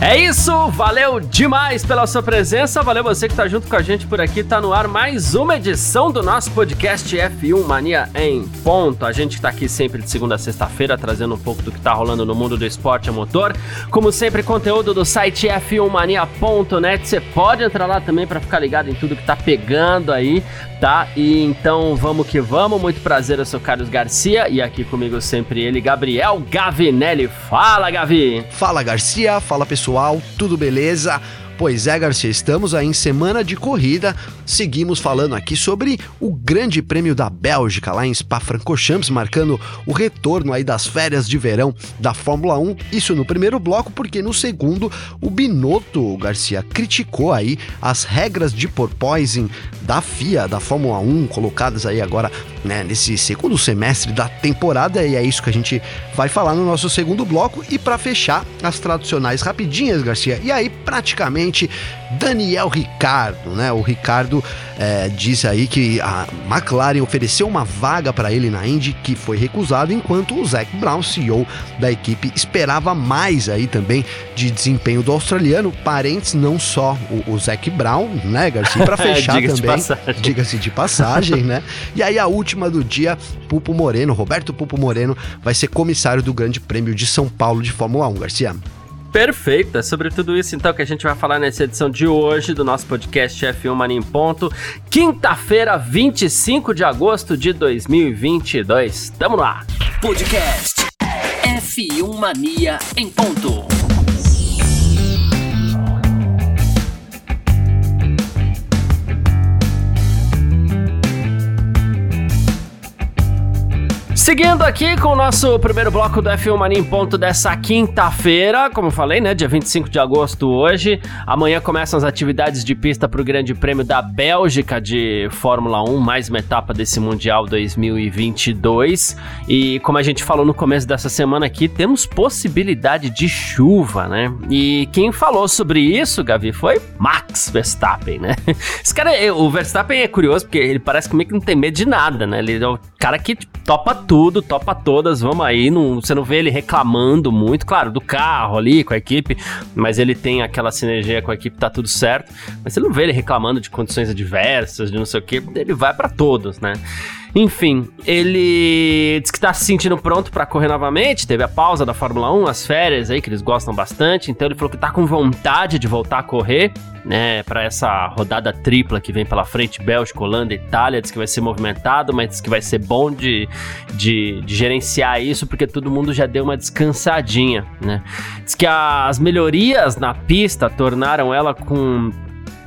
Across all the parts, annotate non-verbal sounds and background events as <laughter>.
É isso, valeu demais pela sua presença, valeu você que tá junto com a gente por aqui, tá no ar mais uma edição do nosso podcast F1 Mania em ponto. A gente que tá aqui sempre de segunda a sexta-feira trazendo um pouco do que tá rolando no mundo do esporte a motor. Como sempre, conteúdo do site f1mania.net. Você pode entrar lá também para ficar ligado em tudo que tá pegando aí, tá? E então vamos que vamos. Muito prazer, eu sou Carlos Garcia e aqui comigo sempre ele, Gabriel Gavinelli. Fala, Gavi. Fala, Garcia. Fala, pessoal tudo beleza? Pois é, Garcia, estamos aí em semana de corrida. Seguimos falando aqui sobre o Grande Prêmio da Bélgica lá em Spa-Francorchamps, marcando o retorno aí das férias de verão da Fórmula 1. Isso no primeiro bloco, porque no segundo o Binotto Garcia criticou aí as regras de porpoising da FIA, da Fórmula 1, colocadas aí agora né, nesse segundo semestre da temporada e é isso que a gente vai falar no nosso segundo bloco e para fechar as tradicionais rapidinhas, Garcia. E aí praticamente Daniel Ricardo, né? O Ricardo é, diz aí que a McLaren ofereceu uma vaga para ele na Indy que foi recusado, enquanto o Zac Brown, CEO da equipe, esperava mais aí também de desempenho do australiano. Parentes, não só o, o Zac Brown, né, Garcia? Para <laughs> fechar diga também, diga-se de passagem, né? E aí a última do dia, Pupo Moreno, Roberto Pupo Moreno, vai ser comissário do Grande Prêmio de São Paulo de Fórmula 1, Garcia. Perfeito, é sobre tudo isso então que a gente vai falar nessa edição de hoje do nosso podcast F1 Mania em Ponto, quinta-feira, 25 de agosto de 2022. Tamo lá! Podcast F1 Mania em Ponto. Seguindo aqui com o nosso primeiro bloco do F1 Mania em ponto dessa quinta-feira, como eu falei, né, dia 25 de agosto hoje. Amanhã começam as atividades de pista para o Grande Prêmio da Bélgica de Fórmula 1, mais uma etapa desse Mundial 2022. E como a gente falou no começo dessa semana aqui, temos possibilidade de chuva, né? E quem falou sobre isso, Gavi, foi Max Verstappen, né? <laughs> Esse cara, o Verstappen é curioso porque ele parece comigo que não tem medo de nada, né? Ele é o cara que tipo, topa tudo topa todas, vamos aí. Não, você não vê ele reclamando muito, claro, do carro ali, com a equipe, mas ele tem aquela sinergia com a equipe, tá tudo certo. Mas você não vê ele reclamando de condições adversas, de não sei o que, ele vai para todos, né? Enfim, ele diz que tá se sentindo pronto para correr novamente. Teve a pausa da Fórmula 1, as férias aí, que eles gostam bastante. Então ele falou que tá com vontade de voltar a correr, né? Para essa rodada tripla que vem pela frente: Bélgica, Holanda, Itália. Diz que vai ser movimentado, mas diz que vai ser bom de, de, de gerenciar isso, porque todo mundo já deu uma descansadinha, né? Diz que as melhorias na pista tornaram ela com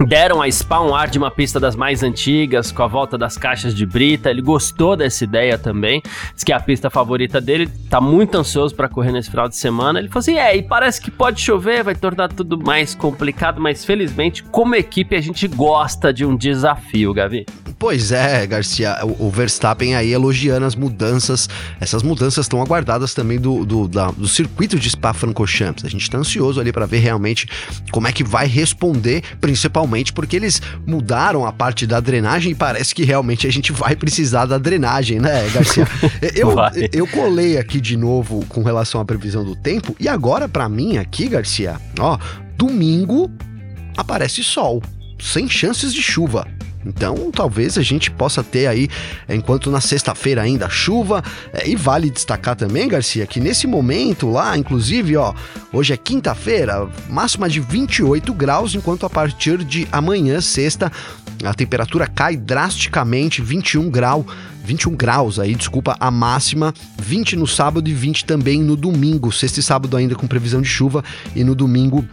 deram a Spa um ar de uma pista das mais antigas, com a volta das caixas de brita. Ele gostou dessa ideia também. Diz que é a pista favorita dele. Tá muito ansioso para correr nesse final de semana. Ele falou assim: é, e parece que pode chover, vai tornar tudo mais complicado, mas felizmente, como equipe, a gente gosta de um desafio, Gavi. Pois é, Garcia, o, Verstappen aí elogiando as mudanças. Essas mudanças estão aguardadas também do, do, da, do circuito de Spa-Francorchamps. A gente está ansioso ali para ver realmente como é que vai responder, principalmente porque eles mudaram a parte da drenagem e parece que realmente a gente vai precisar da drenagem, né, Garcia? <laughs> Eu, eu colei aqui de novo com relação à previsão do tempo e agora para mim aqui, Garcia, ó, domingo aparece sol, sem chances de chuva. Então, talvez a gente possa ter aí, enquanto na sexta-feira ainda chuva, é, e vale destacar também, Garcia, que nesse momento lá, inclusive, ó, hoje é quinta-feira, máxima de 28 graus, enquanto a partir de amanhã, sexta, a temperatura cai drasticamente, 21 grau, 21 graus aí, desculpa, a máxima, 20 no sábado e 20 também no domingo, sexta e sábado ainda com previsão de chuva e no domingo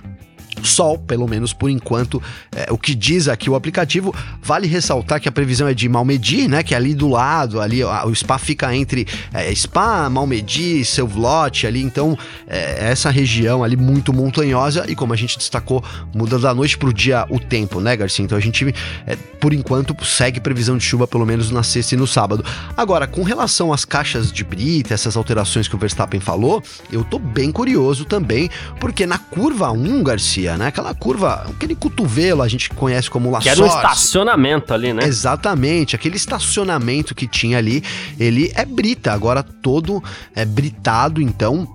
sol, pelo menos por enquanto, é, o que diz aqui o aplicativo. Vale ressaltar que a previsão é de Malmedy, né? Que é ali do lado, ali o spa fica entre é, Spa, Malmedy, Selvlote ali, então é, essa região ali muito montanhosa e como a gente destacou, muda da noite pro dia o tempo, né, Garcia? Então a gente, é, por enquanto, segue previsão de chuva pelo menos na sexta e no sábado. Agora, com relação às caixas de brita, essas alterações que o Verstappen falou, eu tô bem curioso também, porque na curva 1, Garcia, né? Aquela curva, aquele cotovelo a gente conhece como La Que era um estacionamento ali, né? Exatamente, aquele estacionamento que tinha ali, ele é brita, agora todo é britado, então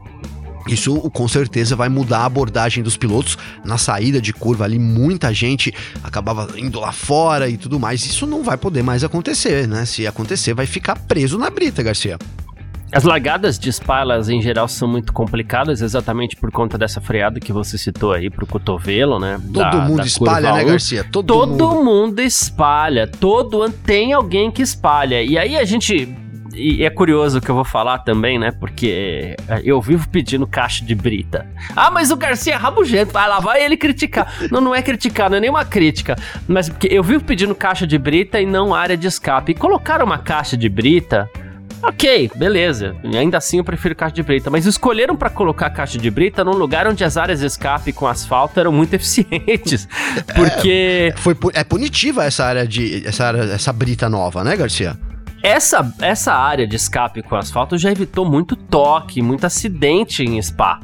isso com certeza vai mudar a abordagem dos pilotos na saída de curva ali. Muita gente acabava indo lá fora e tudo mais. Isso não vai poder mais acontecer, né? Se acontecer, vai ficar preso na brita, Garcia. As largadas de espalas em geral são muito complicadas, exatamente por conta dessa freada que você citou aí pro cotovelo, né? Todo da, mundo da espalha, né, Garcia? Todo, todo mundo. mundo espalha. Todo tem alguém que espalha. E aí a gente e é curioso o que eu vou falar também, né? Porque eu vivo pedindo caixa de brita. Ah, mas o Garcia é rabugento, vai lá, vai ele criticar. <laughs> não, não é criticar, não é nenhuma crítica. Mas porque eu vivo pedindo caixa de brita e não área de escape. E colocar uma caixa de brita Ok, beleza. E ainda assim eu prefiro caixa de brita. Mas escolheram para colocar caixa de brita num lugar onde as áreas de escape com asfalto eram muito <laughs> eficientes. Porque. É, foi, é punitiva essa área de. essa, área, essa brita nova, né, Garcia? Essa, essa área de escape com asfalto já evitou muito toque, muito acidente em spa,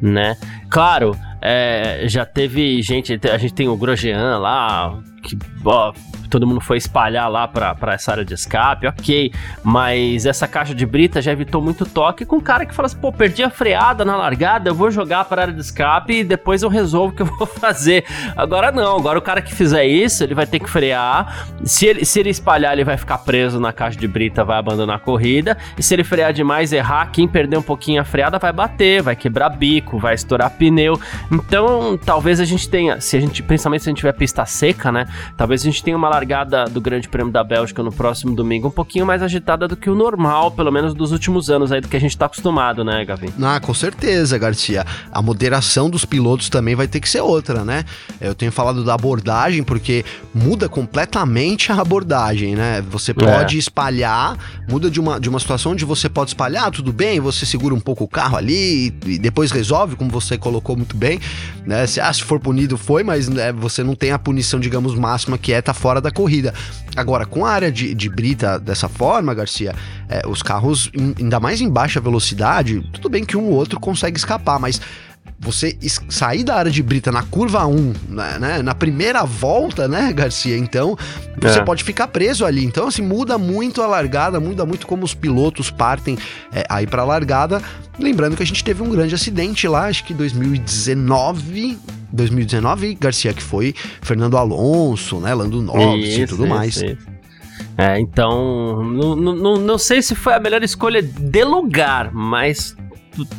né? Claro, é, já teve gente, a gente tem o Grosjean lá, que ó, todo mundo foi espalhar lá para essa área de escape, ok. Mas essa caixa de brita já evitou muito toque com um cara que fala assim: pô, perdi a freada na largada, eu vou jogar para a área de escape e depois eu resolvo o que eu vou <laughs> fazer. Agora não, agora o cara que fizer isso, ele vai ter que frear. Se ele, se ele espalhar, ele vai ficar preso na caixa de brita, vai abandonar a corrida. E se ele frear demais, errar, quem perder um pouquinho a freada vai bater, vai quebrar bico, vai estourar pneu. Então, talvez a gente tenha, se a gente, principalmente se a gente tiver pista seca, né? Talvez a gente tenha uma largada largada do Grande Prêmio da Bélgica no próximo domingo um pouquinho mais agitada do que o normal, pelo menos dos últimos anos aí, do que a gente tá acostumado, né, Gavin? Ah, com certeza, Garcia. A moderação dos pilotos também vai ter que ser outra, né? Eu tenho falado da abordagem porque muda completamente a abordagem, né? Você é. pode é. espalhar, muda de uma, de uma situação onde você pode espalhar, tudo bem, você segura um pouco o carro ali e, e depois resolve, como você colocou muito bem, né? Se, ah, se for punido, foi, mas né, você não tem a punição, digamos, máxima que é tá fora da corrida. Agora, com a área de, de brita dessa forma, Garcia, é, os carros, ainda mais em baixa velocidade, tudo bem que um ou outro consegue escapar, mas você sair da área de brita na curva 1, né, né, na primeira volta, né, Garcia? Então, você é. pode ficar preso ali. Então, assim, muda muito a largada, muda muito como os pilotos partem é, aí pra largada. Lembrando que a gente teve um grande acidente lá, acho que 2019, 2019, Garcia, que foi Fernando Alonso, né? Lando Norris isso, e tudo isso, mais. Isso. É, então, não, não, não sei se foi a melhor escolha de lugar, mas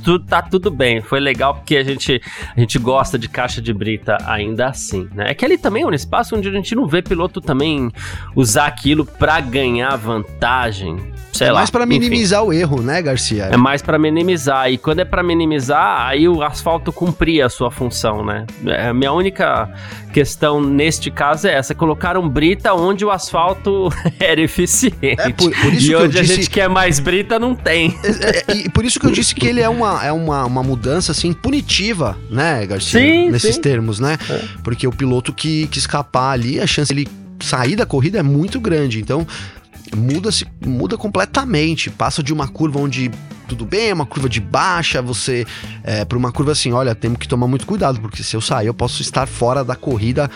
tu, tá tudo bem. Foi legal porque a gente, a gente gosta de caixa de brita ainda assim, né? É que ali também é um espaço onde a gente não vê piloto também usar aquilo para ganhar vantagem. Sei é lá, mais para minimizar enfim. o erro, né, Garcia? É mais para minimizar. E quando é para minimizar, aí o asfalto cumpria a sua função, né? É, a minha única questão neste caso é essa: colocaram brita onde o asfalto <laughs> era eficiente. É por, por isso e que onde a disse... gente quer mais brita, não tem. É, é, e por isso que eu disse que ele é uma, é uma, uma mudança assim punitiva, né, Garcia? Sim, Nesses sim. termos, né? É. Porque o piloto que, que escapar ali, a chance dele sair da corrida é muito grande. Então, muda se muda completamente. Passa de uma curva onde tudo bem, é uma curva de baixa, você é, para uma curva assim, olha, temos que tomar muito cuidado, porque se eu sair, eu posso estar fora da corrida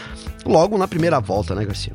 logo na primeira volta, né, Garcia?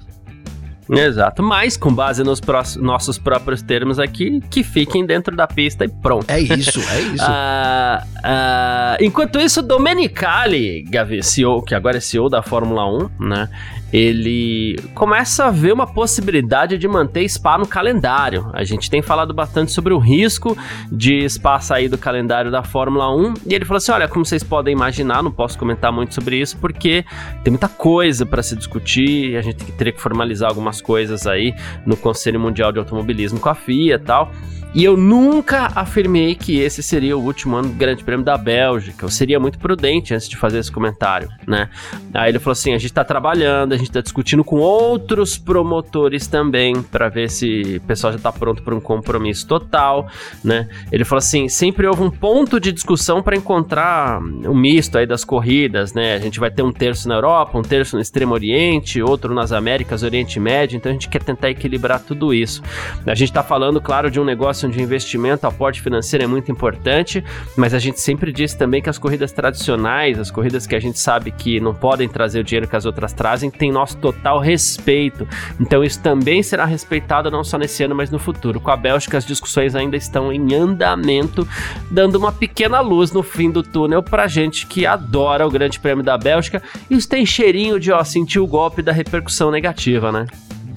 Exato, mas com base nos nossos próprios termos aqui, que fiquem dentro da pista e pronto. É isso, é <laughs> isso. uh, uh, enquanto isso, Domenicali, Gavi, CEO, que agora é CEO da Fórmula 1, né? ele começa a ver uma possibilidade de manter Spa no calendário. A gente tem falado bastante sobre o risco de Spa sair do calendário da Fórmula 1 e ele falou assim: olha, como vocês podem imaginar, não posso comentar muito sobre isso porque tem muita coisa para se discutir, a gente teria que formalizar algumas coisas aí no Conselho Mundial de Automobilismo com a FIA e tal. E eu nunca afirmei que esse seria o último ano do Grande Prêmio da Bélgica. Eu seria muito prudente antes de fazer esse comentário, né? Aí ele falou assim: a gente tá trabalhando, a gente tá discutindo com outros promotores também para ver se o pessoal já tá pronto para um compromisso total, né? Ele falou assim: sempre houve um ponto de discussão para encontrar um misto aí das corridas, né? A gente vai ter um terço na Europa, um terço no Extremo Oriente, outro nas Américas, Oriente Médio, então a gente quer tentar equilibrar tudo isso. A gente tá falando, claro, de um negócio de investimento, aporte financeiro é muito importante, mas a gente sempre diz também que as corridas tradicionais, as corridas que a gente sabe que não podem trazer o dinheiro que as outras trazem, tem nosso total respeito. Então isso também será respeitado não só nesse ano, mas no futuro. Com a Bélgica, as discussões ainda estão em andamento, dando uma pequena luz no fim do túnel pra gente que adora o Grande Prêmio da Bélgica. Isso tem cheirinho de, ó, sentir o golpe da repercussão negativa, né?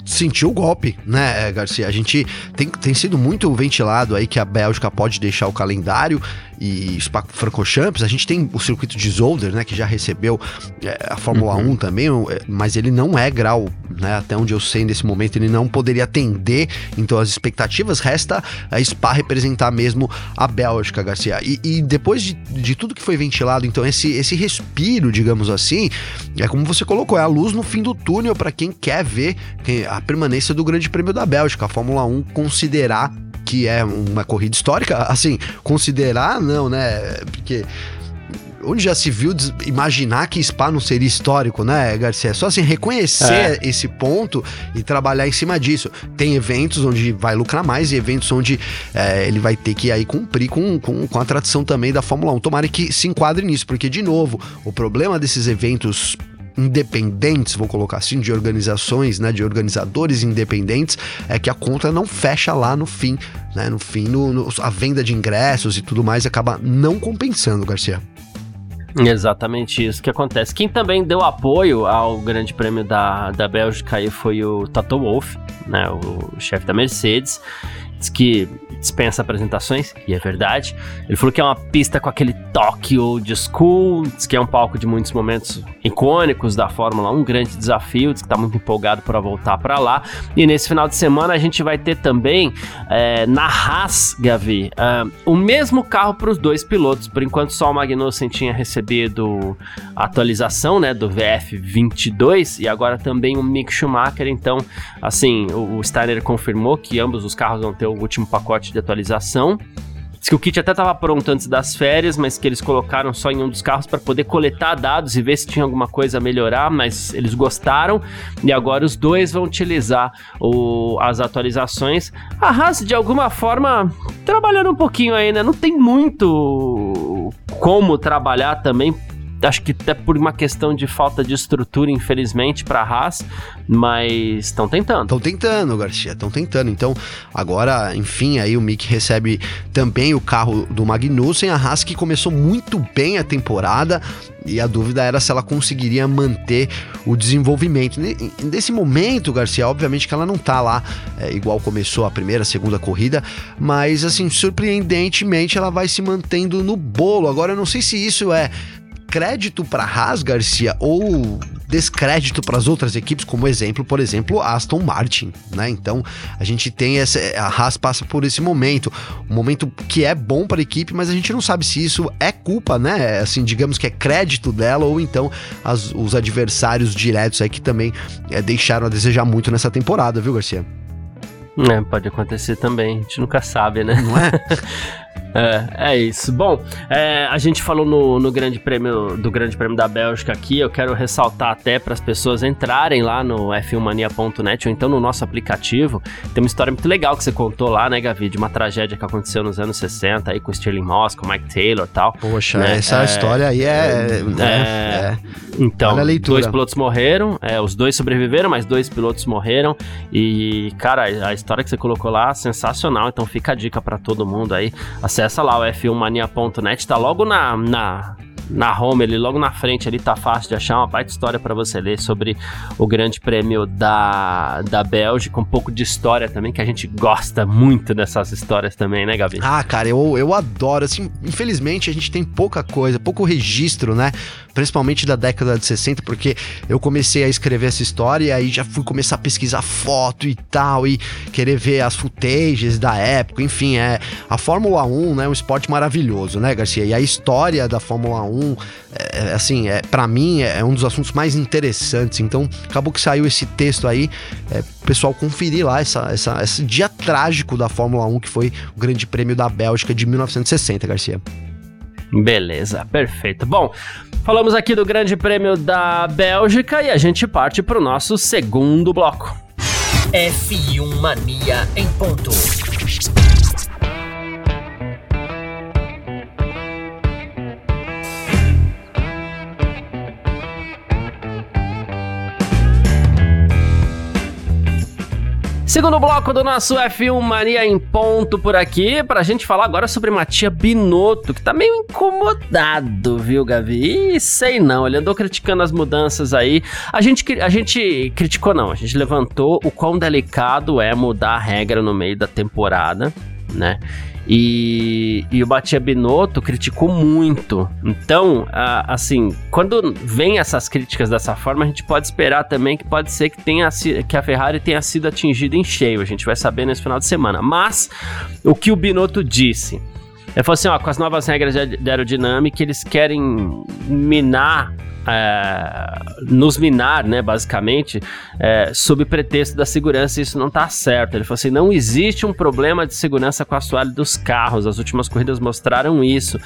Sentiu o golpe, né, Garcia? A gente tem, tem sido muito ventilado aí que a Bélgica pode deixar o calendário e Spa-Francorchamps, a gente tem o circuito de Zolder, né, que já recebeu é, a Fórmula uhum. 1 também, é, mas ele não é grau, né, até onde eu sei nesse momento, ele não poderia atender, então as expectativas resta a Spa representar mesmo a Bélgica, Garcia. E, e depois de, de, tudo que foi ventilado, então esse, esse respiro, digamos assim, é como você colocou, é a luz no fim do túnel para quem quer ver a permanência do Grande Prêmio da Bélgica, a Fórmula 1 considerar que é uma corrida histórica, assim, considerar não, né? Porque onde já se viu imaginar que Spa não seria histórico, né, Garcia? Só assim, reconhecer é. esse ponto e trabalhar em cima disso. Tem eventos onde vai lucrar mais e eventos onde é, ele vai ter que aí cumprir com, com, com a tradição também da Fórmula 1. Tomara que se enquadre nisso, porque, de novo, o problema desses eventos independentes, vou colocar assim, de organizações, né, de organizadores independentes, é que a conta não fecha lá no fim, né, no fim, no, no, a venda de ingressos e tudo mais acaba não compensando, Garcia. Exatamente isso que acontece. Quem também deu apoio ao Grande Prêmio da, da Bélgica aí foi o Toto Wolff, né, o chefe da Mercedes. Diz que dispensa apresentações, e é verdade. Ele falou que é uma pista com aquele toque old school, diz que é um palco de muitos momentos icônicos da Fórmula 1, um grande desafio, diz que está muito empolgado para voltar para lá. E nesse final de semana a gente vai ter também é, na Haas, Gavi, uh, o mesmo carro para os dois pilotos. Por enquanto só o Magnussen tinha recebido a atualização né, do VF22 e agora também o Mick Schumacher. Então, assim, o, o Steiner confirmou que ambos os carros vão ter o último pacote de atualização. Diz que o kit até estava pronto antes das férias, mas que eles colocaram só em um dos carros para poder coletar dados e ver se tinha alguma coisa a melhorar, mas eles gostaram e agora os dois vão utilizar o, as atualizações. A Haas, de alguma forma, trabalhando um pouquinho aí, né? Não tem muito como trabalhar também acho que até por uma questão de falta de estrutura, infelizmente, para a Haas, mas estão tentando. Estão tentando, Garcia, estão tentando. Então, agora, enfim, aí o Mick recebe também o carro do Magnussen, a Haas que começou muito bem a temporada, e a dúvida era se ela conseguiria manter o desenvolvimento. Nesse momento, Garcia, obviamente que ela não tá lá é, igual começou a primeira, segunda corrida, mas assim, surpreendentemente ela vai se mantendo no bolo. Agora eu não sei se isso é crédito para Haas, Garcia, ou descrédito para as outras equipes, como exemplo, por exemplo, Aston Martin, né? Então, a gente tem essa a Haas passa por esse momento, um momento que é bom para a equipe, mas a gente não sabe se isso é culpa, né? Assim, digamos que é crédito dela ou então as, os adversários diretos aí que também é, deixaram a desejar muito nessa temporada, viu, Garcia? É, pode acontecer também, a gente nunca sabe, né? Não é? <laughs> É, é isso. Bom, é, a gente falou no, no Grande Prêmio do Grande Prêmio da Bélgica aqui. Eu quero ressaltar até para as pessoas entrarem lá no f1mania.net ou então no nosso aplicativo. Tem uma história muito legal que você contou lá, né, Gavi? De uma tragédia que aconteceu nos anos 60 aí com Stirling Moss, com Mike Taylor e tal. Poxa, né? essa é, história aí é. Né? é, é. Então, dois pilotos morreram, é, os dois sobreviveram, mas dois pilotos morreram. E, cara, a história que você colocou lá, sensacional. Então fica a dica para todo mundo aí. Acessa lá o f1mania.net, tá logo na, na na home, ali logo na frente ali tá fácil de achar uma baita história para você ler sobre o Grande Prêmio da, da Bélgica, um pouco de história também, que a gente gosta muito dessas histórias também, né, Gabi? Ah, cara, eu, eu adoro, assim, infelizmente a gente tem pouca coisa, pouco registro, né, principalmente da década de 60, porque eu comecei a escrever essa história e aí já fui começar a pesquisar foto e tal, e querer ver as footages da época, enfim, é, a Fórmula 1, né, é um esporte maravilhoso, né, Garcia, e a história da Fórmula 1, é, é assim, é, para mim é um dos assuntos mais interessantes. Então, acabou que saiu esse texto aí, é, o pessoal conferir lá essa, essa, esse dia trágico da Fórmula 1, que foi o Grande Prêmio da Bélgica de 1960, Garcia. Beleza, perfeito. Bom, falamos aqui do Grande Prêmio da Bélgica e a gente parte para o nosso segundo bloco. F1 Mania em ponto. Segundo bloco do nosso F1 Mania em ponto por aqui, pra gente falar agora sobre Matia Binotto, que tá meio incomodado, viu, Gavi? E sei não, ele andou criticando as mudanças aí. A gente, a gente criticou não, a gente levantou o quão delicado é mudar a regra no meio da temporada, né? E, e o Batia Binotto criticou muito. Então, a, assim, quando vem essas críticas dessa forma, a gente pode esperar também que pode ser que, tenha, que a Ferrari tenha sido atingida em cheio. A gente vai saber nesse final de semana. Mas, o que o Binotto disse? Ele falou assim: ó, com as novas regras de aerodinâmica, eles querem minar é, nos minar, né, basicamente, é, sob pretexto da segurança, isso não está certo. Ele falou assim: não existe um problema de segurança com a assoalho dos carros, as últimas corridas mostraram isso.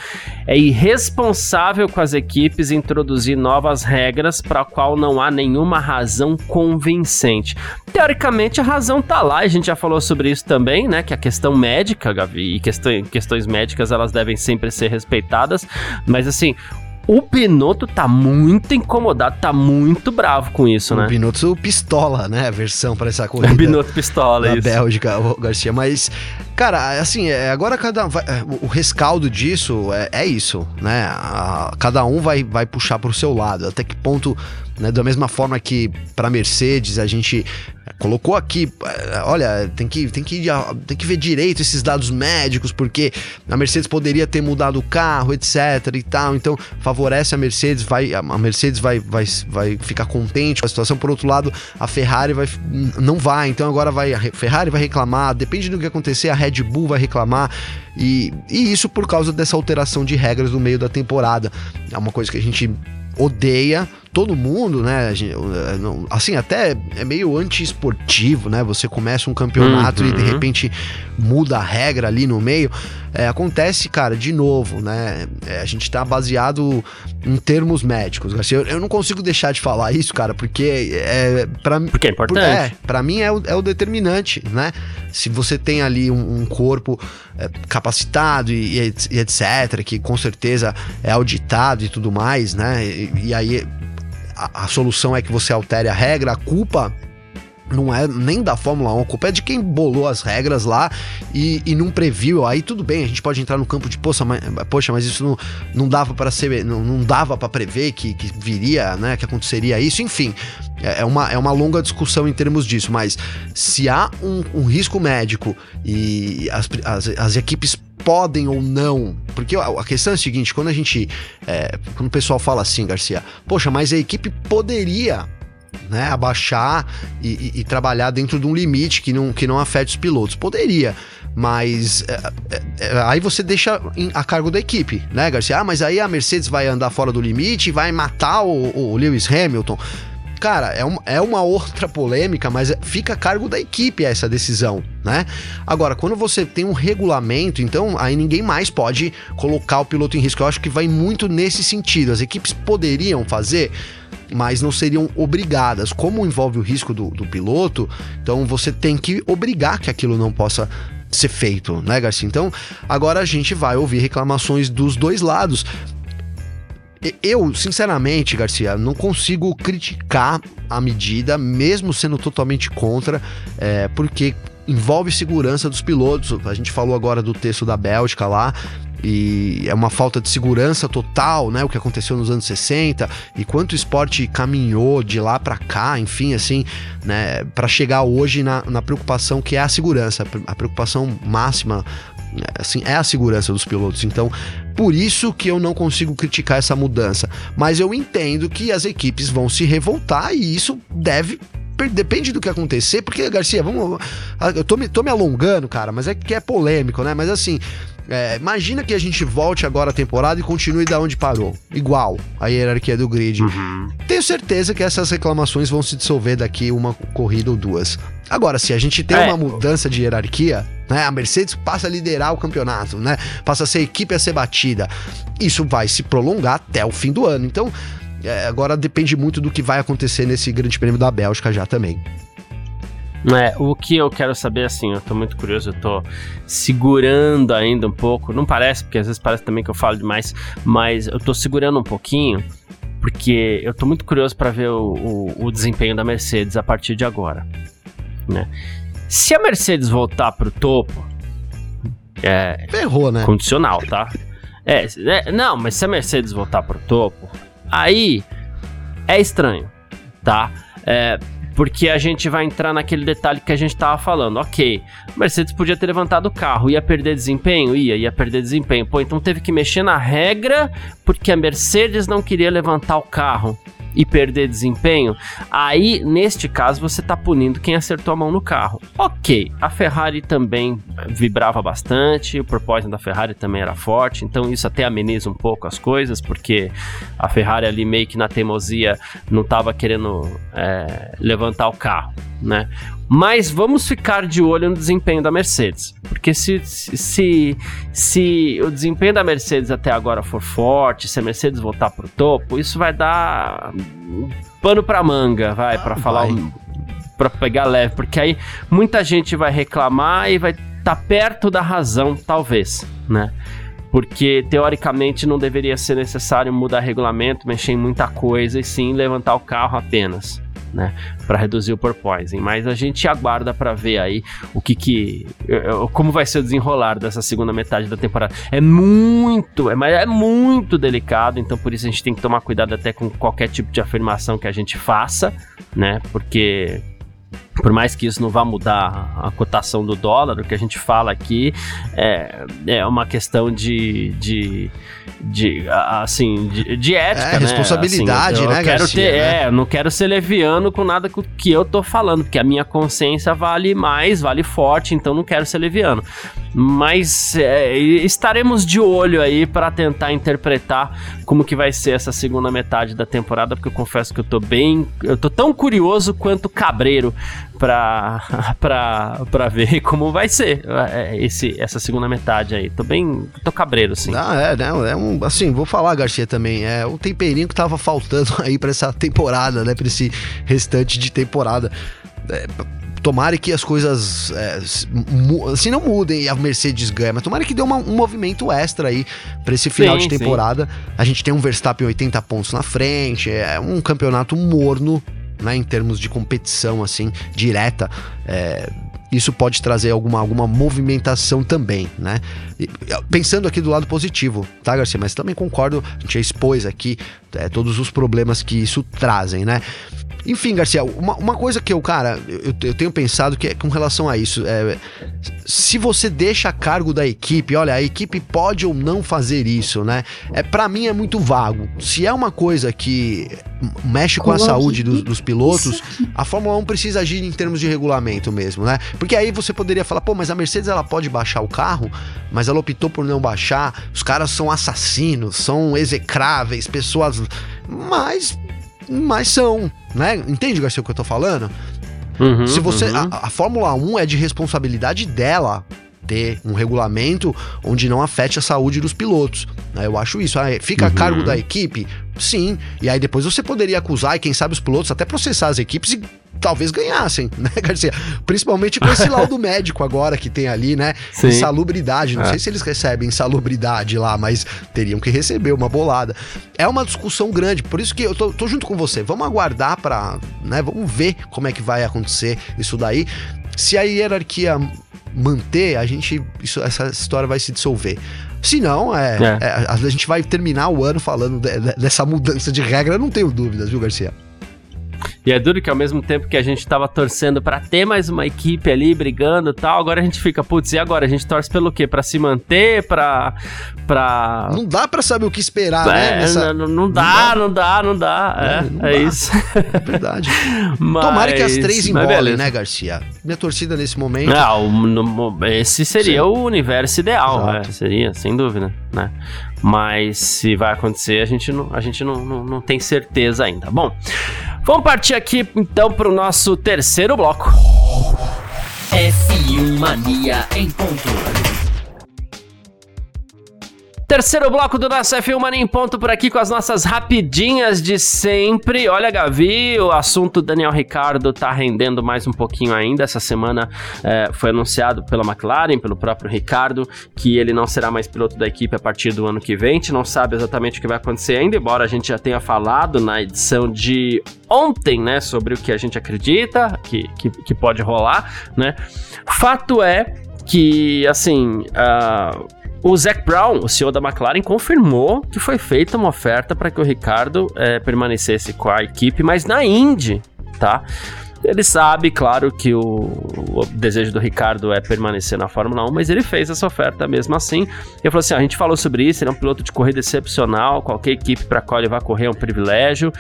É irresponsável com as equipes introduzir novas regras para a qual não há nenhuma razão convincente. Teoricamente, a razão está lá, a gente já falou sobre isso também, né, que a questão médica, Gavi, e questões, questões médicas, elas devem sempre ser respeitadas, mas assim, o Binotto tá muito incomodado, tá muito bravo com isso, o né? O Binotto pistola, né? A versão para essa <laughs> corrida. O Binotto pistola, da isso. Bélgica, o Garcia. Mas, cara, assim, é, agora cada é, o rescaldo disso é, é isso, né? Cada um vai, vai puxar pro seu lado. Até que ponto né? Da mesma forma que para Mercedes a gente colocou aqui, olha, tem que, tem, que, tem que ver direito esses dados médicos, porque a Mercedes poderia ter mudado o carro, etc e tal. Então favorece a Mercedes, vai, a Mercedes vai, vai, vai ficar contente com a situação. Por outro lado, a Ferrari vai, não vai. Então agora vai a Ferrari vai reclamar, depende do que acontecer, a Red Bull vai reclamar. E, e isso por causa dessa alteração de regras no meio da temporada. É uma coisa que a gente odeia todo mundo, né? Assim, até é meio anti-esportivo, né? Você começa um campeonato uhum. e de uhum. repente muda a regra ali no meio. É, acontece, cara, de novo, né? É, a gente tá baseado em termos médicos. Assim, eu, eu, não consigo deixar de falar isso, cara, porque é. Pra, porque é importante. É, pra mim é o, é o determinante, né? Se você tem ali um, um corpo é, capacitado e, e, e, etc., que com certeza é auditado e tudo mais, né? E, e aí a, a solução é que você altere a regra, a culpa não é nem da Fórmula 1, a culpa é de quem bolou as regras lá e, e não previu. Aí tudo bem, a gente pode entrar no campo de poxa, mas, poxa, mas isso não, não dava para ser, não, não dava para prever que, que viria, né, que aconteceria isso. Enfim, é, é uma, é uma longa discussão em termos disso. Mas se há um, um risco médico e as, as, as equipes podem ou não. Porque a questão é a seguinte: quando a gente. É, quando o pessoal fala assim, Garcia, poxa, mas a equipe poderia né, abaixar e, e, e, trabalhar dentro de um limite que não, que não afete os pilotos. Poderia, mas é, é, é, aí você deixa a cargo da equipe, né, Garcia? Ah, mas aí a Mercedes vai andar fora do limite e vai matar o, o Lewis Hamilton. Cara, é, um, é uma outra polêmica, mas fica a cargo da equipe essa decisão, né? Agora, quando você tem um regulamento, então aí ninguém mais pode colocar o piloto em risco. Eu acho que vai muito nesse sentido. As equipes poderiam fazer mas não seriam obrigadas. Como envolve o risco do, do piloto, então você tem que obrigar que aquilo não possa ser feito, né, Garcia? Então, agora a gente vai ouvir reclamações dos dois lados. Eu, sinceramente, Garcia, não consigo criticar a medida, mesmo sendo totalmente contra, é, porque envolve segurança dos pilotos. A gente falou agora do texto da Bélgica lá. E é uma falta de segurança total, né? O que aconteceu nos anos 60 e quanto o esporte caminhou de lá para cá, enfim, assim, né? Para chegar hoje na, na preocupação que é a segurança, a preocupação máxima assim, é a segurança dos pilotos. Então, por isso que eu não consigo criticar essa mudança. Mas eu entendo que as equipes vão se revoltar e isso deve depende do que acontecer, porque, Garcia, vamos. Eu tô me, tô me alongando, cara, mas é que é polêmico, né? Mas assim, é, imagina que a gente volte agora a temporada e continue da onde parou. Igual a hierarquia do grid. Uhum. Tenho certeza que essas reclamações vão se dissolver daqui uma corrida ou duas. Agora, se a gente tem é. uma mudança de hierarquia, né? A Mercedes passa a liderar o campeonato, né? Passa a ser equipe a ser batida. Isso vai se prolongar até o fim do ano. Então, é, agora depende muito do que vai acontecer nesse Grande Prêmio da Bélgica já também. É, o que eu quero saber, assim, eu tô muito curioso, eu tô segurando ainda um pouco, não parece, porque às vezes parece também que eu falo demais, mas eu tô segurando um pouquinho, porque eu tô muito curioso para ver o, o, o, desempenho da Mercedes a partir de agora, né? Se a Mercedes voltar pro topo, é... Ferrou, né? Condicional, tá? É, é, não, mas se a Mercedes voltar pro topo, aí é estranho, tá? É, porque a gente vai entrar naquele detalhe que a gente estava falando. Ok, Mercedes podia ter levantado o carro, ia perder desempenho? Ia, ia perder desempenho. Pô, então teve que mexer na regra porque a Mercedes não queria levantar o carro e perder desempenho, aí neste caso você está punindo quem acertou a mão no carro. Ok, a Ferrari também vibrava bastante, o propósito da Ferrari também era forte, então isso até ameniza um pouco as coisas, porque a Ferrari ali meio que na teimosia não estava querendo é, levantar o carro, né? Mas vamos ficar de olho no desempenho da Mercedes. Porque se, se, se o desempenho da Mercedes até agora for forte, se a Mercedes voltar pro topo, isso vai dar pano pra manga, vai, para falar. Um, pra pegar leve. Porque aí muita gente vai reclamar e vai estar tá perto da razão, talvez, né? porque teoricamente não deveria ser necessário mudar regulamento, mexer em muita coisa e sim levantar o carro apenas né, para reduzir o porpoising. Mas a gente aguarda para ver aí o que que como vai ser o desenrolar dessa segunda metade da temporada. É muito, é, é muito delicado, então por isso a gente tem que tomar cuidado até com qualquer tipo de afirmação que a gente faça, né? Porque por mais que isso não vá mudar a cotação do dólar, o que a gente fala aqui é, é uma questão de, de, de assim, de, de ética, é, né? responsabilidade, assim, eu, eu né, quero Garcia, ter, né? É, eu não quero ser leviano com nada que eu tô falando, porque a minha consciência vale mais, vale forte, então não quero ser leviano. Mas é, estaremos de olho aí para tentar interpretar como que vai ser essa segunda metade da temporada, porque eu confesso que eu tô bem, eu tô tão curioso quanto cabreiro pra, <laughs> pra, pra ver como vai ser é, esse, essa segunda metade aí. Tô bem. tô cabreiro, sim. Ah, é, né? É um, assim, vou falar, Garcia, também. É o temperinho que tava faltando <laughs> aí pra essa temporada, né? Pra esse restante de temporada. É, tomara que as coisas é, assim não mudem e a Mercedes ganhe, mas tomara que dê uma, um movimento extra aí para esse final sim, de temporada. Sim. A gente tem um Verstappen 80 pontos na frente, é um campeonato morno né, em termos de competição assim direta. É, isso pode trazer alguma, alguma movimentação também, né? Pensando aqui do lado positivo, tá, Garcia? Mas também concordo, a gente expôs aqui é, todos os problemas que isso trazem, né? Enfim, Garcia, uma, uma coisa que eu, cara, eu, eu tenho pensado que é com relação a isso, é, se você deixa a cargo da equipe, olha, a equipe pode ou não fazer isso, né? É, para mim é muito vago. Se é uma coisa que mexe com a saúde dos, dos pilotos, a Fórmula 1 precisa agir em termos de regulamento mesmo, né? Porque aí você poderia falar, pô, mas a Mercedes ela pode baixar o carro, mas ela optou por não baixar. Os caras são assassinos, são execráveis, pessoas. Mas mas são, né? Entende, Garcia, o que eu tô falando? Uhum, Se você. Uhum. A, a Fórmula 1 é de responsabilidade dela ter um regulamento onde não afete a saúde dos pilotos. Né? Eu acho isso. Ah, fica uhum. a cargo da equipe? Sim. E aí depois você poderia acusar, e quem sabe os pilotos até processar as equipes e talvez ganhassem, <laughs> né, Garcia? Principalmente com esse laudo <laughs> médico agora que tem ali, né? Sim. Insalubridade. Não é. sei se eles recebem insalubridade lá, mas teriam que receber uma bolada. É uma discussão grande, por isso que eu tô, tô junto com você. Vamos aguardar para, né? Vamos ver como é que vai acontecer isso daí. Se a hierarquia manter, a gente. Isso, essa história vai se dissolver. Se não, é, é. é a gente vai terminar o ano falando de, de, dessa mudança de regra, não tenho dúvidas, viu, Garcia? E é duro que ao mesmo tempo que a gente tava torcendo para ter mais uma equipe ali brigando e tal, agora a gente fica, putz, e agora? A gente torce pelo quê? Para se manter, pra, pra. Não dá para saber o que esperar, né, é, né? Nessa... Não, não, dá, não, dá, não dá, não dá. É, não é dá. isso. É verdade. Mas... <laughs> Tomara que as três embolem, né, Garcia? Minha torcida nesse momento. Não, esse seria Sim. o universo ideal, né? Seria, sem dúvida, né? Mas se vai acontecer, a gente não, a gente não, não, não tem certeza ainda. Bom. Vamos partir aqui então para o nosso terceiro bloco. F1 Mania em ponto. Terceiro bloco do nosso F1 Mania em ponto por aqui com as nossas rapidinhas de sempre. Olha, Gavi, o assunto Daniel Ricardo tá rendendo mais um pouquinho ainda. Essa semana é, foi anunciado pela McLaren, pelo próprio Ricardo, que ele não será mais piloto da equipe a partir do ano que vem. A gente não sabe exatamente o que vai acontecer ainda, embora a gente já tenha falado na edição de ontem, né, sobre o que a gente acredita que, que, que pode rolar, né. Fato é que, assim, uh, o Zac Brown, o CEO da McLaren, confirmou que foi feita uma oferta para que o Ricardo é, permanecesse com a equipe, mas na Indy, tá? Ele sabe, claro, que o, o, desejo do Ricardo é permanecer na Fórmula 1, mas ele fez essa oferta mesmo assim. Ele falou assim: a gente falou sobre isso, ele é um piloto de corrida excepcional, qualquer equipe para a qual ele vai correr é um privilégio.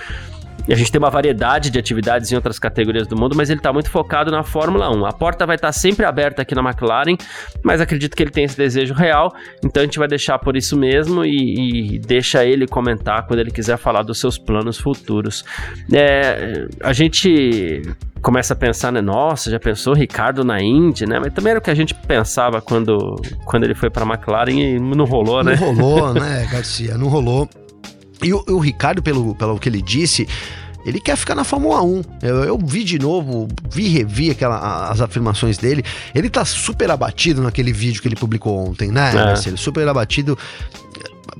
E a gente tem uma variedade de atividades em outras categorias do mundo, mas ele está muito focado na Fórmula 1. A porta vai estar tá sempre aberta aqui na McLaren, mas acredito que ele tem esse desejo real, então a gente vai deixar por isso mesmo e, e deixa ele comentar quando ele quiser falar dos seus planos futuros. É, a gente começa a pensar, né? Nossa, já pensou Ricardo na Indy, né? Mas também era o que a gente pensava quando, quando ele foi para a McLaren e não rolou, né? Não rolou, <laughs> né, Garcia? Não rolou. E o, o Ricardo, pelo, pelo que ele disse, ele quer ficar na Fórmula 1. Eu, eu vi de novo, vi revi aquela, as afirmações dele. Ele tá super abatido naquele vídeo que ele publicou ontem, né? É. Ele super abatido.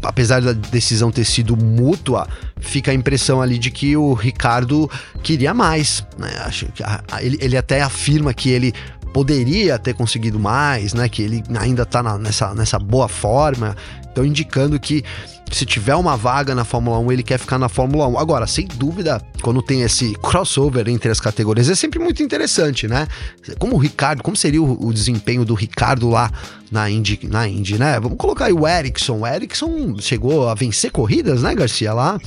Apesar da decisão ter sido mútua, fica a impressão ali de que o Ricardo queria mais. Né? Acho que ele, ele até afirma que ele poderia ter conseguido mais, né? Que ele ainda tá na, nessa, nessa boa forma. Então, indicando que se tiver uma vaga na Fórmula 1, ele quer ficar na Fórmula 1. Agora, sem dúvida, quando tem esse crossover entre as categorias, é sempre muito interessante, né? Como o Ricardo, como seria o, o desempenho do Ricardo lá na Indy, na Indy, né? Vamos colocar aí o Ericsson. O Ericsson chegou a vencer corridas, né, Garcia, lá?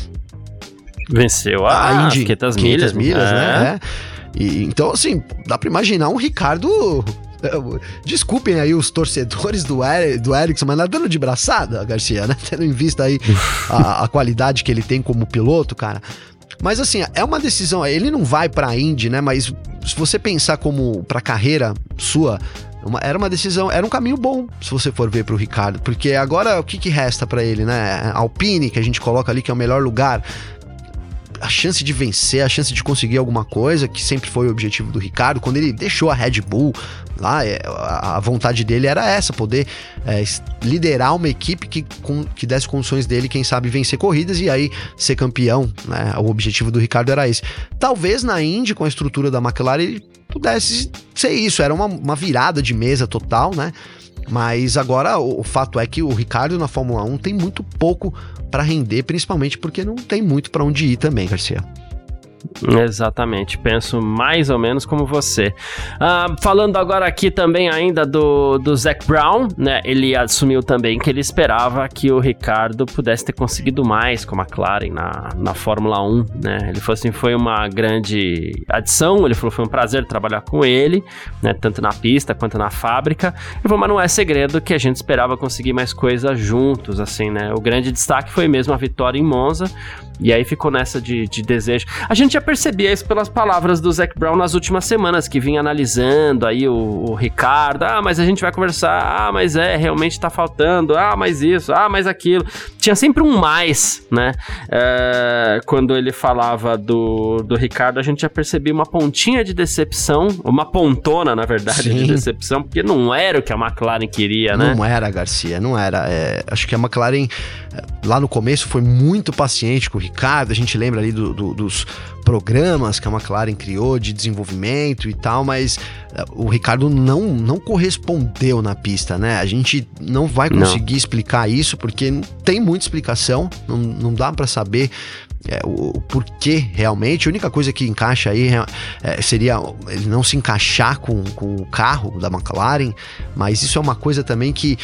Venceu a, a Indy, 500 milhas, milhas né? é. né? E, então, assim, dá pra imaginar um Ricardo <laughs> Desculpem aí os torcedores do, er, do Ericsson, mas nadando de braçada, Garcia, né? <laughs> Tendo em vista aí a, a qualidade que ele tem como piloto, cara. Mas assim, é uma decisão. Ele não vai pra Indy, né? Mas se você pensar como pra carreira sua, uma, era uma decisão, era um caminho bom, se você for ver pro Ricardo. Porque agora o que, que resta para ele, né? Alpine, que a gente coloca ali, que é o melhor lugar a chance de vencer, a chance de conseguir alguma coisa, que sempre foi o objetivo do Ricardo. Quando ele deixou a Red Bull lá, é, a vontade dele era essa, poder é, liderar uma equipe que, com, que desse condições dele, quem sabe, vencer corridas e aí ser campeão. Né? O objetivo do Ricardo era esse. Talvez na Indy, com a estrutura da McLaren, ele pudesse ser isso. Era uma, uma virada de mesa total, né? Mas agora o, o, fato é que o Ricardo na Fórmula 1 tem muito pouco para render, principalmente porque não tem muito para onde ir também, Garcia. Exatamente, penso mais ou menos como você. Uh, falando agora aqui também ainda do, do Zac Brown, né? Ele assumiu também que ele esperava que o Ricardo pudesse ter conseguido mais com a McLaren na, na Fórmula 1, né? Ele falou assim, foi uma grande adição, ele falou foi um prazer trabalhar com ele, né? Tanto na pista quanto na fábrica. Ele falou, mas não é segredo que a gente esperava conseguir mais coisas juntos, assim, né? O grande destaque foi mesmo a vitória em Monza, e aí ficou nessa de, de desejo. A gente já percebia isso pelas palavras do Zac Brown nas últimas semanas, que vinha analisando aí o, o, Ricardo. Ah, mas a gente vai conversar. Ah, mas é, realmente tá faltando. Ah, mas isso. Ah, mas aquilo. Tinha sempre um mais, né? É, quando ele falava do, do Ricardo, a gente já percebia uma pontinha de decepção, uma pontona, na verdade, Sim. de decepção, porque não era o que a McLaren queria, né? Não era, Garcia, não era. É, acho que a McLaren, é, lá no começo, foi muito paciente com o Ricardo. A gente lembra ali do, do, dos programas que a McLaren criou de desenvolvimento e tal, mas uh, o Ricardo não, não correspondeu na pista, né? A gente não vai conseguir não. explicar isso porque não tem muita explicação, não, não dá para saber é, o, o, porquê realmente. A única coisa que encaixa aí é, seria ele não se encaixar com, com o carro da McLaren, mas isso é uma coisa também que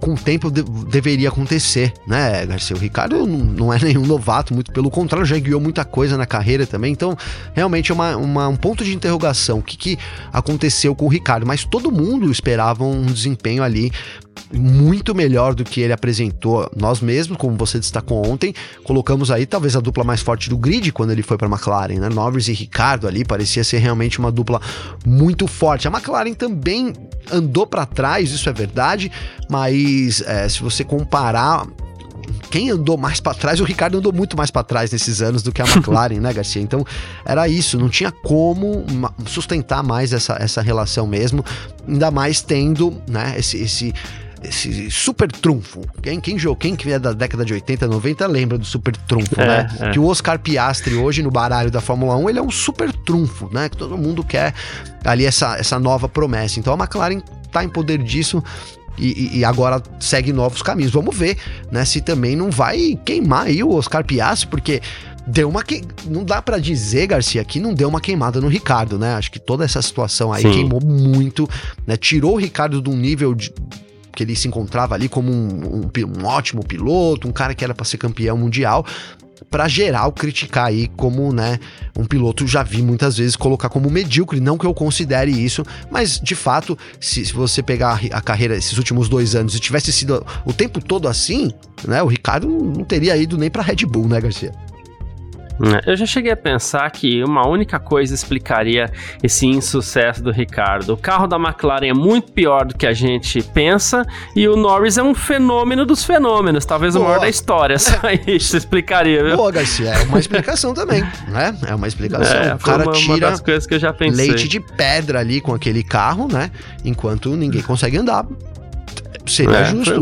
com o tempo de, deveria acontecer, né, Garcia? O Ricardo não, não, é <laughs> nenhum novato, muito pelo contrário, já guiou muita coisa na carreira também, então realmente é uma, uma, um ponto de interrogação. O que, que aconteceu com o Ricardo? Mas todo mundo esperava um desempenho ali muito melhor do que ele apresentou. Nós mesmos, como você destacou ontem, colocamos aí talvez a dupla mais forte do grid quando ele foi para a McLaren, né? Norris e Ricardo ali parecia ser realmente uma dupla muito forte. A McLaren também andou para trás, isso é verdade, mas é, se você comparar quem andou mais para trás, o Ricardo andou muito mais para trás nesses anos do que a McLaren, né, Garcia? Então era isso, não tinha como sustentar mais essa, essa relação mesmo, ainda mais tendo, né, esse, esse esse super trunfo. Quem, quem, quem que é da década de 80, 90 lembra do super trunfo, é, né? É. Que o Oscar Piastri hoje no baralho da Fórmula 1, ele é um super trunfo, né? Que todo mundo quer ali essa, essa nova promessa. Então a McLaren tá em poder disso e, e, agora segue novos caminhos. Vamos ver, né? Se também não vai queimar aí o Oscar Piastri, porque deu uma que... não dá para dizer Garcia que não deu uma queimada no Ricardo, né? Acho que toda essa situação aí Sim. queimou muito, né? Tirou o Ricardo de um nível de que ele se encontrava ali como um, um, um ótimo piloto, um cara que era para ser campeão mundial, para geral criticar aí como, né, um piloto já vi muitas vezes colocar como medíocre, não que eu considere isso, mas de fato, se, se você pegar a carreira esses últimos dois anos e tivesse sido o tempo todo assim, né, o Ricardo não teria ido nem para Red Bull, né, Garcia? É, eu já cheguei a pensar que uma única coisa explicaria esse insucesso do Ricardo. O carro da McLaren é muito pior do que a gente pensa e o Norris é um fenômeno dos fenômenos, talvez Boa. o maior da história. Só <laughs> isso explicaria, viu? Boa, Garcia, é uma explicação também, né? É uma explicação. É, o cara uma, tira uma das coisas que eu já pensei. leite de pedra ali com aquele carro, né? Enquanto ninguém consegue andar. Seria é, justo.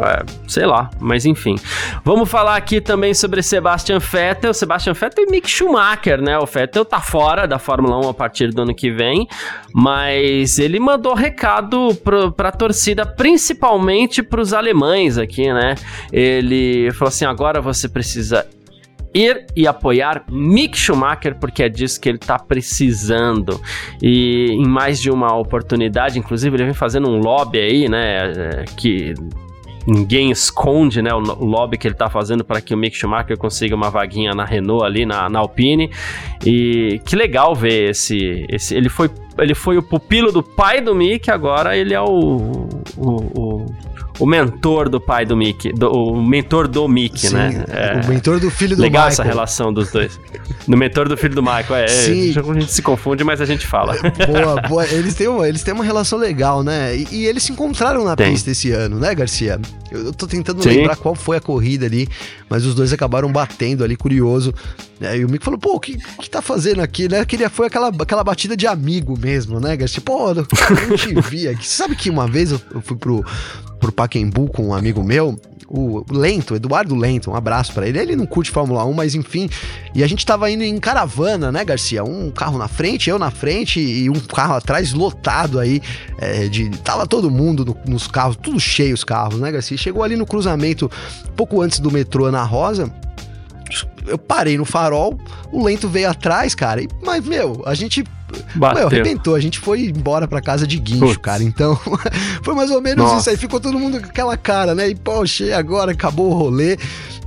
É, sei lá, mas enfim. Vamos falar aqui também sobre Sebastian Vettel. Sebastian Vettel e Mick Schumacher, né? O Vettel tá fora da Fórmula 1 a partir do ano que vem, mas ele mandou recado pro, pra torcida, principalmente pros alemães aqui, né? Ele falou assim: agora você precisa ir e apoiar Mick Schumacher, porque é disso que ele está precisando. E em mais de uma oportunidade, inclusive, ele vem fazendo um lobby aí, né? É, que ninguém esconde né, o, lobby que ele está fazendo para que o Mick Schumacher consiga uma vaguinha na Renault ali, na, na Alpine. E que legal ver esse, esse. Ele foi, ele foi o pupilo do pai do Mick, agora ele é o, o, o o mentor do pai do Mickey, do, o mentor do Mickey, Sim, né? É, o mentor do filho do legal Michael. essa relação dos dois. No mentor do filho do Michael, é. Sim. A gente se confunde, mas a gente fala. <laughs> Boa, boa. Eles têm uma, eles têm uma relação legal, né? E, e eles se encontraram na Tem. pista esse ano, né, Garcia? Eu, eu tô tentando Sim. lembrar qual foi a corrida ali, mas os dois acabaram batendo ali, curioso. É, e o Mico falou, pô, o que, que tá fazendo aqui, né? Queria, foi aquela, aquela batida de amigo mesmo, né, Garcia? Pô, eu não te vi aqui. Sabe que uma vez eu, eu fui pro, pro Paquembu com um amigo meu, o Lento, Eduardo Lento, um abraço para ele. Ele não curte Fórmula 1, mas enfim. E a gente tava indo em caravana, né, Garcia? Um carro na frente, eu na frente e um carro atrás lotado aí. É, de, tava todo mundo no, nos carros, tudo cheio os carros, né, Garcia? Chegou ali no cruzamento, pouco antes do metrô Ana Rosa eu parei no farol, o lento veio atrás, cara. E, mas, meu, a gente. Bateu. Meu, arrebentou. A gente foi embora pra casa de guincho, Putz. cara. Então, <laughs> foi mais ou menos Nossa. isso aí. Ficou todo mundo com aquela cara, né? E, poxa, agora acabou o rolê.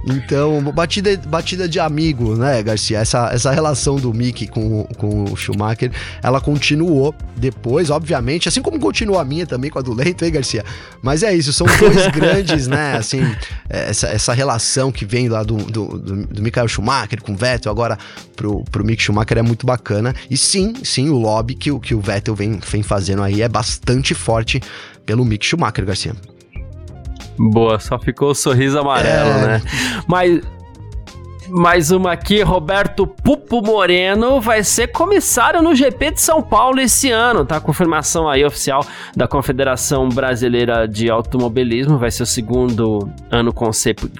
Então, batida, batida de amigo, né, Garcia? Essa, essa relação do Mickey com, com o Schumacher, ela continuou depois, obviamente, assim como continuou a minha também com a do Lento, hein, Garcia? Mas é isso, são dois <laughs> grandes, né, assim, é, essa, essa relação que vem lá do, do, do, do Michael Schumacher com o Vettel, agora pro, pro Mick Schumacher é muito bacana. E sim, sim, o lobby que, que o Vettel vem, vem fazendo aí é bastante forte pelo Mick Schumacher, Garcia. Boa, só ficou o sorriso amarelo, é... né? Mas Mais uma aqui, Roberto Pupo Moreno. Vai ser comissário no GP de São Paulo esse ano, tá? Confirmação aí oficial da Confederação Brasileira de Automobilismo, vai ser o segundo ano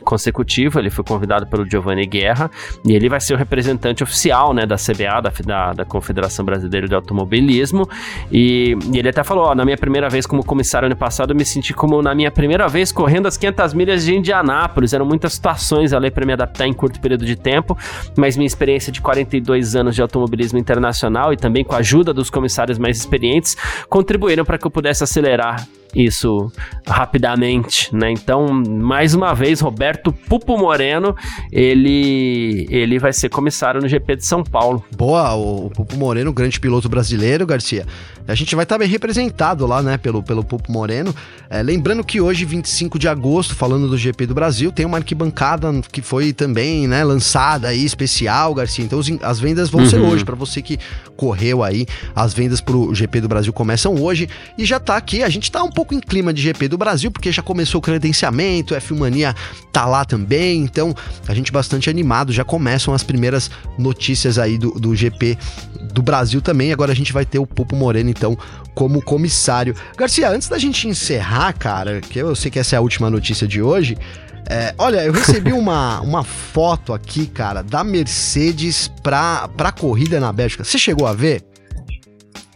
consecutivo, ele foi convidado pelo Giovanni Guerra e ele vai ser o representante oficial, né, da CBA, da, da, da Confederação Brasileira de Automobilismo. E, e, ele até falou, ó, na minha primeira vez como comissário ano passado, eu me senti como na minha primeira vez correndo as 500 milhas de Indianápolis, eram muitas situações ali para me adaptar em curto período período de tempo, mas minha experiência de 42 anos de automobilismo internacional e também com a ajuda dos comissários mais experientes contribuíram para que eu pudesse acelerar isso rapidamente, né? Então, mais uma vez, Roberto Pupo Moreno, ele ele vai ser comissário no GP de São Paulo. Boa, o Pupo Moreno, grande piloto brasileiro, Garcia. A gente vai estar bem representado lá, né, pelo, pelo Pupo Moreno. É, lembrando que hoje, 25 de agosto, falando do GP do Brasil, tem uma arquibancada que foi também, né, lançada aí, especial, Garcia. Então, os, as vendas vão uhum. ser hoje. Para você que correu aí, as vendas pro GP do Brasil começam hoje. E já tá aqui, a gente tá um pouco em clima de GP do Brasil, porque já começou o credenciamento, F Mania tá lá também. Então, a gente bastante animado. Já começam as primeiras notícias aí do, do GP do Brasil também. Agora a gente vai ter o Pupo Moreno, então, como comissário. Garcia, antes da gente encerrar, cara, que eu sei que essa é a última notícia de hoje. É, olha, eu recebi <laughs> uma, uma foto aqui, cara, da Mercedes pra, pra corrida na Bélgica. Você chegou a ver?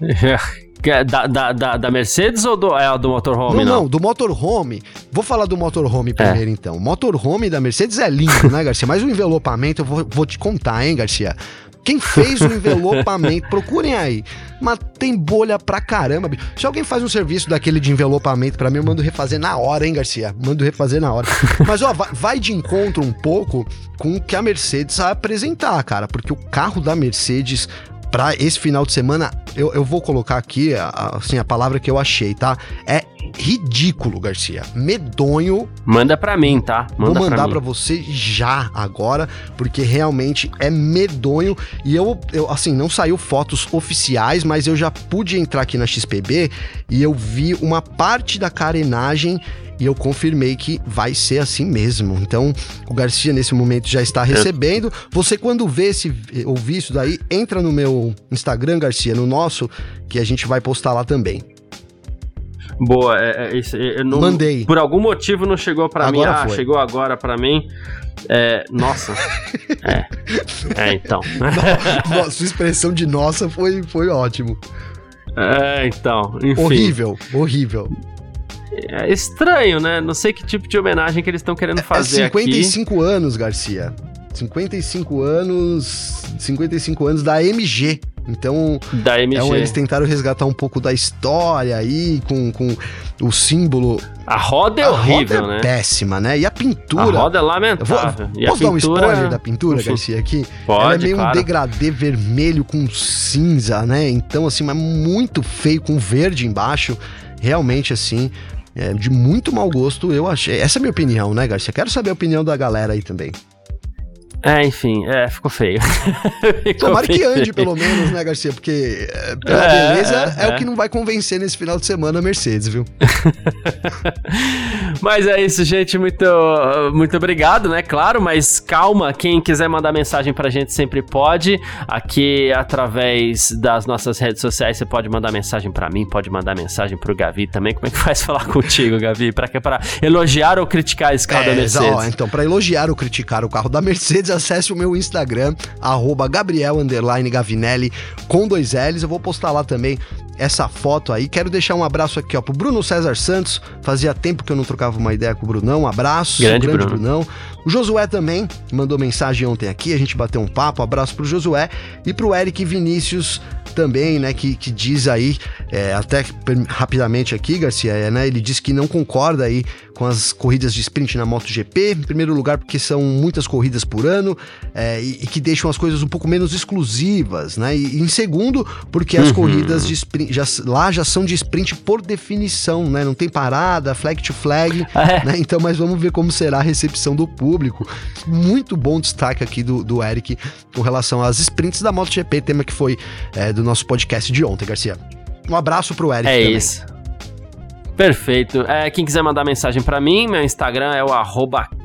É, <laughs> da, da, da, da, Mercedes ou do, é, do motorhome? Não, não, não, do motorhome. Vou falar do motorhome é. primeiro, é. então. O motorhome da Mercedes é lindo, né, Garcia? Mas o envelopamento eu vou, vou te contar, hein, Garcia? Quem fez o envelopamento, <laughs> procurem aí. Mas tem bolha pra caramba. Se alguém faz um serviço daquele de envelopamento para mim, eu mando refazer na hora, hein, Garcia? Mando refazer na hora. <laughs> Mas, ó, vai de encontro um pouco com o que a Mercedes vai apresentar, cara. Porque o carro da Mercedes para esse final de semana, eu, eu vou colocar aqui assim, a palavra que eu achei, tá? É ridículo, Garcia. Medonho. Manda para mim, tá? Manda vou mandar para você já agora, porque realmente é medonho. E eu, eu, assim, não saiu fotos oficiais, mas eu já pude entrar aqui na XPB e eu vi uma parte da carenagem e eu confirmei que vai ser assim mesmo. Então, o Garcia nesse momento já está recebendo. Você quando vê esse ouvir isso daí, entra no meu Instagram, Garcia, no nosso, que a gente vai postar lá também. Boa, é, é, não, Mandei. Por algum motivo não chegou para mim. Ah, chegou agora para mim. É, nossa. é. É, então. <laughs> Sua expressão de nossa foi, foi ótimo. É, então. Enfim. Horrível, horrível. É estranho, né? Não sei que tipo de homenagem que eles estão querendo é, é fazer é 55 aqui. anos, Garcia. 55 anos. 55 anos da MG. Então, da MG. É, eles tentaram resgatar um pouco da história aí, com, com o símbolo. A roda é a horrível, roda é né? péssima, né? E a pintura. A roda é lamentável. Vou, posso dar um spoiler da pintura, Garcia, aqui? Pode, Ela é meio claro. um degradê vermelho com cinza, né? Então, assim, mas muito feio, com verde embaixo. Realmente, assim, é, de muito mau gosto, eu achei. Essa é a minha opinião, né, Garcia? Quero saber a opinião da galera aí também. É, enfim, é, ficou feio. <laughs> ficou Tomara feio. que ande, pelo menos, né, Garcia? Porque é, pela é, beleza é, é, o que não vai convencer nesse final de semana a Mercedes, viu? <laughs> mas é isso, gente. Muito, muito obrigado, né? Claro, mas calma. Quem quiser mandar mensagem pra gente sempre pode. Aqui, através das nossas redes sociais, você pode mandar mensagem pra mim, pode mandar mensagem pro Gavi também. Como é que <laughs> faz falar contigo, Gavi? Pra, pra elogiar ou criticar esse carro da Mercedes? Ó, então, pra elogiar ou criticar o carro da Mercedes, acesse o meu Instagram, arroba Gabriel Gavinelli, com dois L's. Eu vou postar lá também essa foto aí. Quero deixar um abraço aqui, ó, pro Bruno César Santos. Fazia tempo que eu não trocava uma ideia com o Brunão. Um abraço. Grande, grande Bruno. Brunão. O Josué também mandou mensagem ontem aqui. A gente bateu um papo. Um abraço pro Josué e pro Eric Vinícius também, né, que, que diz aí, é, até rapidamente aqui, Garcia, é, né, ele diz que não concorda aí com as corridas de sprint na MotoGP, em primeiro lugar porque são muitas corridas por ano é, e, e, que deixam as coisas um pouco menos exclusivas, né, e, e em segundo porque as uhum. corridas de sprint, já, lá já são de sprint por definição, né, não tem parada, flag to flag, <laughs> é. né, então mas vamos ver como será a recepção do público. Muito bom destaque aqui do, do Eric com relação às sprints da MotoGP, tema que foi é, do nosso podcast de ontem, Garcia. Um abraço pro Eric é também. isso. Perfeito. É, quem quiser mandar mensagem para mim, meu Instagram é o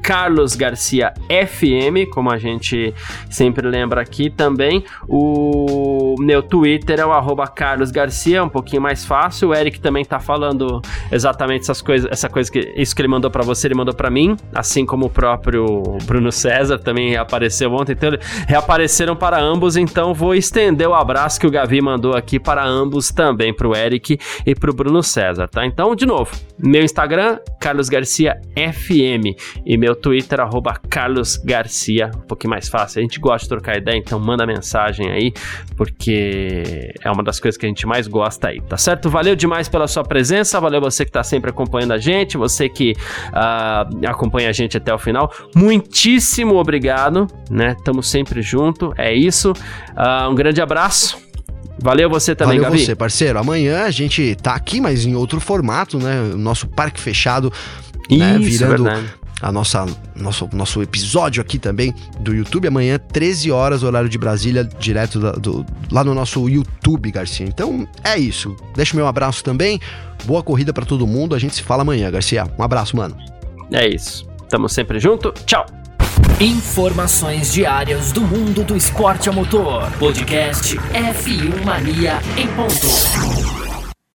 Carlos Garcia FM, como a gente sempre lembra aqui também. O meu Twitter é o arroba Carlos Garcia, um pouquinho mais fácil. O Eric também tá falando exatamente essas coisas, essa coisa que isso que ele mandou para você, ele mandou para mim, assim como o próprio Bruno César também reapareceu ontem. Então, reapareceram para ambos, então vou estender o abraço que o Gavi mandou aqui para ambos também, pro Eric e pro Bruno César, tá? Então, de novo, meu Instagram, Carlos Garcia FM e meu Twitter, arroba Carlos Garcia, um pouquinho mais fácil. A gente gosta de trocar ideia, então manda mensagem aí, porque é uma das coisas que a gente mais gosta aí, tá certo? Valeu demais pela sua presença, valeu você que tá sempre acompanhando a gente, você que uh, acompanha a gente até o final. Muitíssimo obrigado, né? Tamo sempre junto, é isso. Uh, um grande abraço. Valeu você também, Valeu Gabi. você, parceiro. Amanhã a gente tá aqui, mas em outro formato, né? Nosso parque fechado, né? Isso, Virando verdade. A nossa nosso, nosso episódio aqui também do YouTube. Amanhã, 13 horas, horário de Brasília, direto da- do, lá no nosso YouTube, Garcia. Então é isso. Deixa o meu abraço também. Boa corrida pra todo mundo. A gente se fala amanhã, Garcia. Um abraço, mano. É isso. Tamo sempre junto. Tchau. Informações diárias do mundo do esporte a motor. Podcast F1 Mania em ponto.